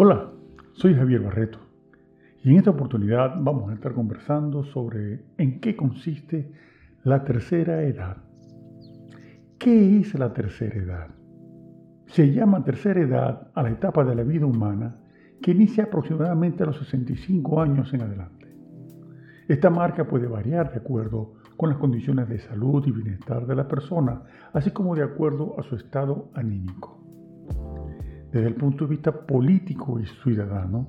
Hola, soy Javier Barreto y en esta oportunidad vamos a estar conversando sobre en qué consiste la tercera edad. ¿Qué es la tercera edad? Se llama tercera edad a la etapa de la vida humana que inicia aproximadamente a los 65 años en adelante. Esta marca puede variar de acuerdo con las condiciones de salud y bienestar de la persona, así como de acuerdo a su estado anímico. Desde el punto de vista político y ciudadano,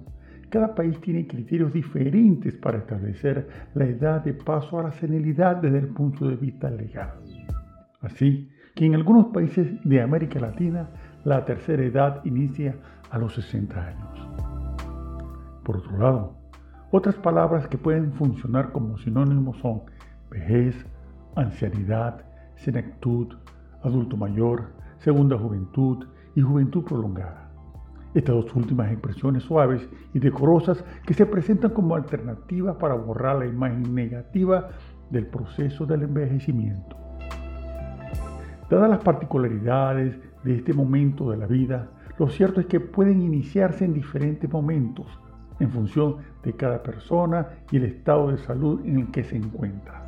cada país tiene criterios diferentes para establecer la edad de paso a la senilidad desde el punto de vista legal. Así que en algunos países de América Latina la tercera edad inicia a los 60 años. Por otro lado, otras palabras que pueden funcionar como sinónimos son vejez, ancianidad, senectud, adulto mayor, segunda juventud, y juventud prolongada. Estas dos últimas expresiones suaves y decorosas que se presentan como alternativas para borrar la imagen negativa del proceso del envejecimiento. Dadas las particularidades de este momento de la vida, lo cierto es que pueden iniciarse en diferentes momentos, en función de cada persona y el estado de salud en el que se encuentra.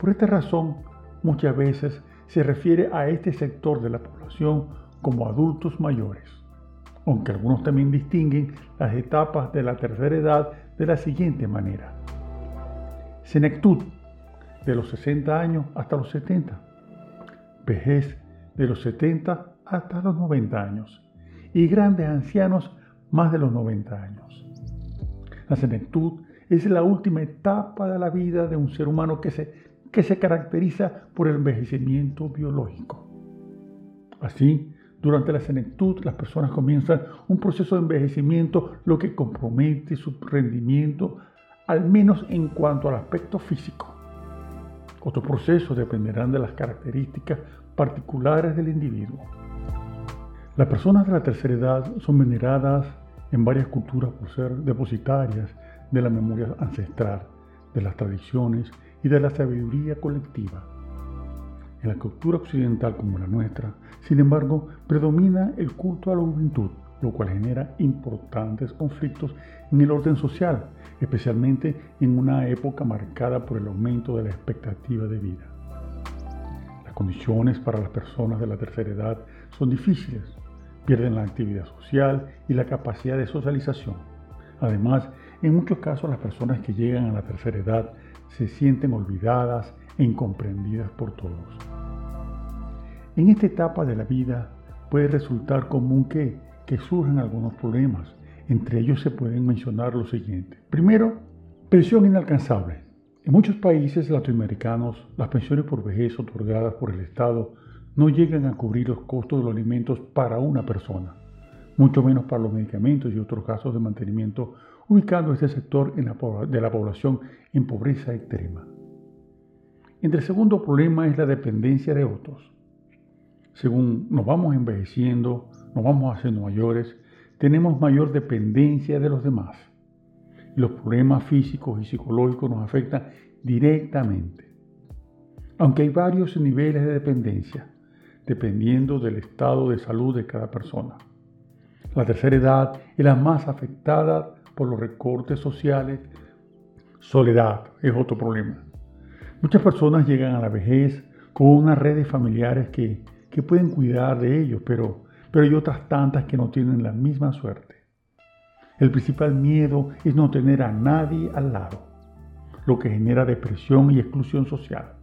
Por esta razón, muchas veces se refiere a este sector de la población como adultos mayores, aunque algunos también distinguen las etapas de la tercera edad de la siguiente manera. Senectud, de los 60 años hasta los 70. Vejez, de los 70 hasta los 90 años. Y grandes ancianos, más de los 90 años. La senectud es la última etapa de la vida de un ser humano que se, que se caracteriza por el envejecimiento biológico. Así, durante la senectud, las personas comienzan un proceso de envejecimiento, lo que compromete su rendimiento, al menos en cuanto al aspecto físico. Otros procesos dependerán de las características particulares del individuo. Las personas de la tercera edad son veneradas en varias culturas por ser depositarias de la memoria ancestral, de las tradiciones y de la sabiduría colectiva. En la cultura occidental como la nuestra, sin embargo, predomina el culto a la juventud, lo cual genera importantes conflictos en el orden social, especialmente en una época marcada por el aumento de la expectativa de vida. Las condiciones para las personas de la tercera edad son difíciles, pierden la actividad social y la capacidad de socialización. Además, en muchos casos las personas que llegan a la tercera edad se sienten olvidadas incomprendidas por todos. En esta etapa de la vida puede resultar común que, surjan algunos problemas. Entre ellos se pueden mencionar los siguientes. Primero, pensión inalcanzable. En muchos países latinoamericanos, las pensiones por vejez otorgadas por el Estado no llegan a cubrir los costos de los alimentos para una persona, mucho menos para los medicamentos y otros gastos de mantenimiento, ubicando este sector de la población en pobreza extrema. El segundo problema es la dependencia de otros según nos vamos envejeciendo, nos vamos haciendo mayores, tenemos mayor dependencia de los demás. los problemas físicos y psicológicos nos afectan directamente. Aunque hay varios niveles de dependencia, dependiendo del estado de salud de cada persona. La tercera edad es la más afectada por los recortes sociales. Soledad es otro problema. Muchas personas llegan a la vejez con unas redes familiares que que pueden cuidar de ellos, pero, pero hay otras tantas que no tienen la misma suerte. El principal miedo es no tener a nadie al lado, lo que genera depresión y exclusión social.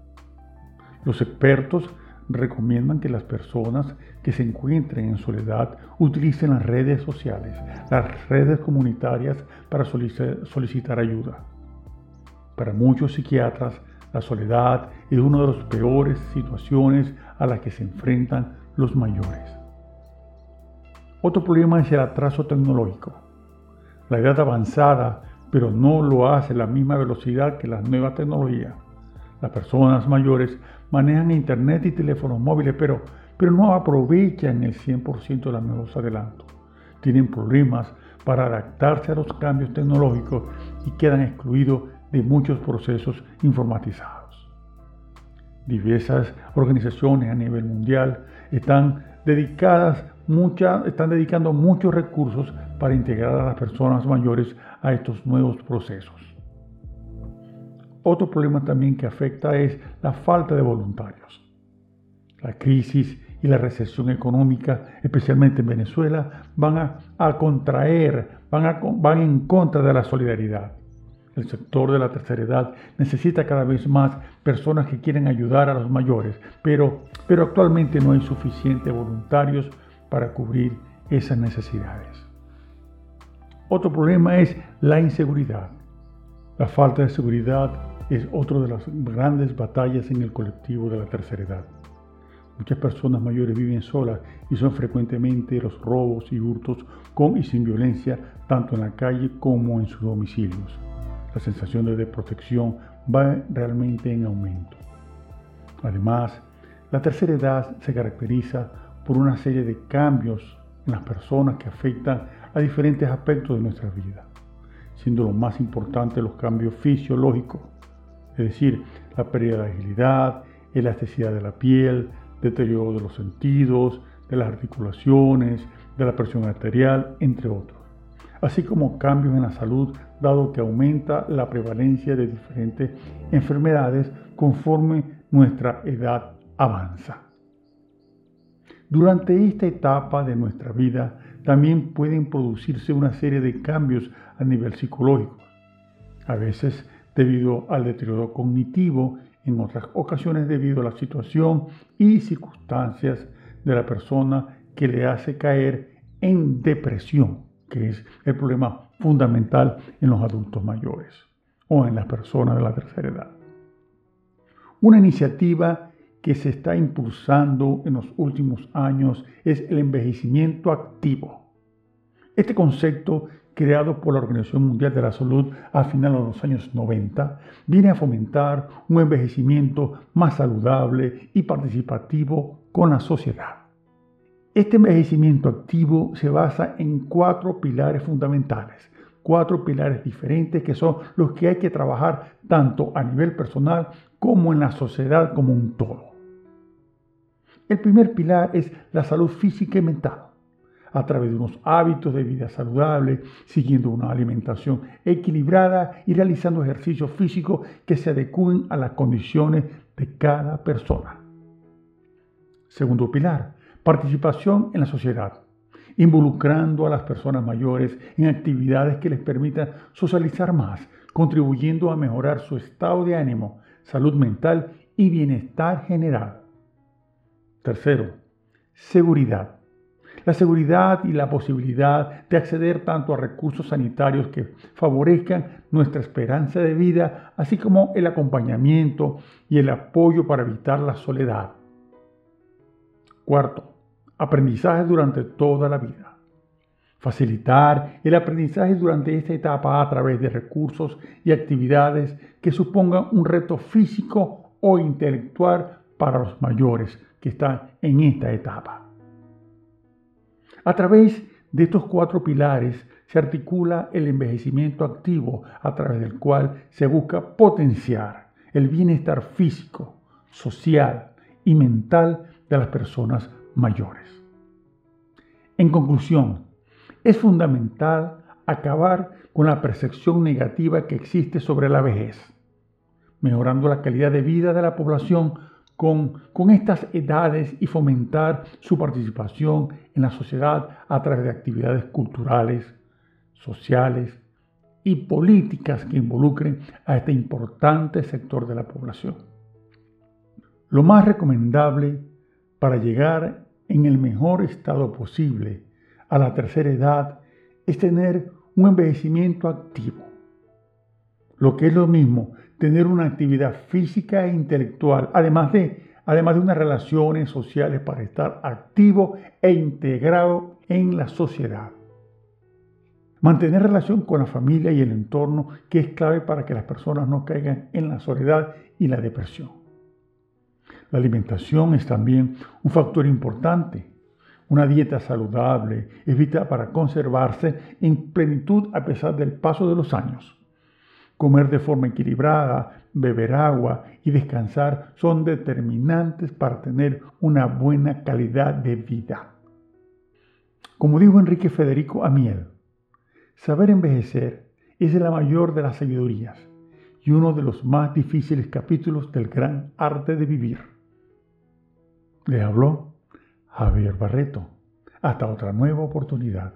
Los expertos recomiendan que las personas que se encuentren en soledad utilicen las redes sociales, las redes comunitarias para solicitar ayuda. Para muchos psiquiatras, la soledad es una de las peores situaciones a las que se enfrentan los mayores. Otro problema es el atraso tecnológico. La edad avanzada, pero no lo hace a la misma velocidad que las nuevas tecnologías. Las personas mayores manejan internet y teléfonos móviles, pero, pero no aprovechan el 100% de los nuevos adelantos. Tienen problemas para adaptarse a los cambios tecnológicos y quedan excluidos de muchos procesos informatizados. Diversas organizaciones a nivel mundial están dedicadas están dedicando muchos recursos para integrar a las personas mayores a estos nuevos procesos. Otro problema también que afecta es la falta de voluntarios. La crisis y la recesión económica, especialmente en Venezuela, van a, contraer, van, van en contra de la solidaridad. El sector de la tercera edad necesita cada vez más personas que quieren ayudar a los mayores, pero, pero actualmente no hay suficientes voluntarios para cubrir esas necesidades. Otro problema es la inseguridad. La falta de seguridad es otra de las grandes batallas en el colectivo de la tercera edad. Muchas personas mayores viven solas y son frecuentemente los robos y hurtos con y sin violencia tanto en la calle como en sus domicilios la sensación de desprotección va realmente en aumento. Además, la tercera edad se caracteriza por una serie de cambios en las personas que afectan a diferentes aspectos de nuestra vida, siendo lo más importante los cambios fisiológicos, es decir, la pérdida de agilidad, elasticidad de la piel, deterioro de los sentidos, de las articulaciones, de la presión arterial, entre otros así como cambios en la salud, dado que aumenta la prevalencia de diferentes enfermedades conforme nuestra edad avanza. Durante esta etapa de nuestra vida también pueden producirse una serie de cambios a nivel psicológico, a veces debido al deterioro cognitivo, en otras ocasiones debido a la situación y circunstancias de la persona que le hace caer en depresión que es el problema fundamental en los adultos mayores o en las personas de la tercera edad. Una iniciativa que se está impulsando en los últimos años es el envejecimiento activo. Este concepto, creado por la Organización Mundial de la Salud a finales de los años 90, viene a fomentar un envejecimiento más saludable y participativo con la sociedad. Este envejecimiento activo se basa en cuatro pilares fundamentales, cuatro pilares diferentes que son los que hay que trabajar tanto a nivel personal como en la sociedad como un todo. El primer pilar es la salud física y mental, a través de unos hábitos de vida saludable, siguiendo una alimentación equilibrada y realizando ejercicios físicos que se adecúen a las condiciones de cada persona. Segundo pilar, Participación en la sociedad, involucrando a las personas mayores en actividades que les permitan socializar más, contribuyendo a mejorar su estado de ánimo, salud mental y bienestar general. Tercero, seguridad. La seguridad y la posibilidad de acceder tanto a recursos sanitarios que favorezcan nuestra esperanza de vida, así como el acompañamiento y el apoyo para evitar la soledad. Cuarto, aprendizaje durante toda la vida. Facilitar el aprendizaje durante esta etapa a través de recursos y actividades que supongan un reto físico o intelectual para los mayores que están en esta etapa. A través de estos cuatro pilares se articula el envejecimiento activo a través del cual se busca potenciar el bienestar físico, social y mental de las personas mayores. En conclusión, es fundamental acabar con la percepción negativa que existe sobre la vejez, mejorando la calidad de vida de la población con, con, estas edades y fomentar su participación en la sociedad a través de actividades culturales, sociales y políticas que involucren a este importante sector de la población. Lo más recomendable para llegar en el mejor estado posible a la tercera edad es tener un envejecimiento activo. Lo que es lo mismo, tener una actividad física e intelectual, además de, además de unas relaciones sociales para estar activo e integrado en la sociedad. Mantener relación con la familia y el entorno, que es clave para que las personas no caigan en la soledad y la depresión. La alimentación es también un factor importante. Una dieta saludable es vital para conservarse en plenitud a pesar del paso de los años. Comer de forma equilibrada, beber agua y descansar son determinantes para tener una buena calidad de vida. Como dijo Enrique Federico Amiel, saber envejecer es la mayor de las sabidurías y uno de los más difíciles capítulos del gran arte de vivir. Le habló Javier Barreto. Hasta otra nueva oportunidad.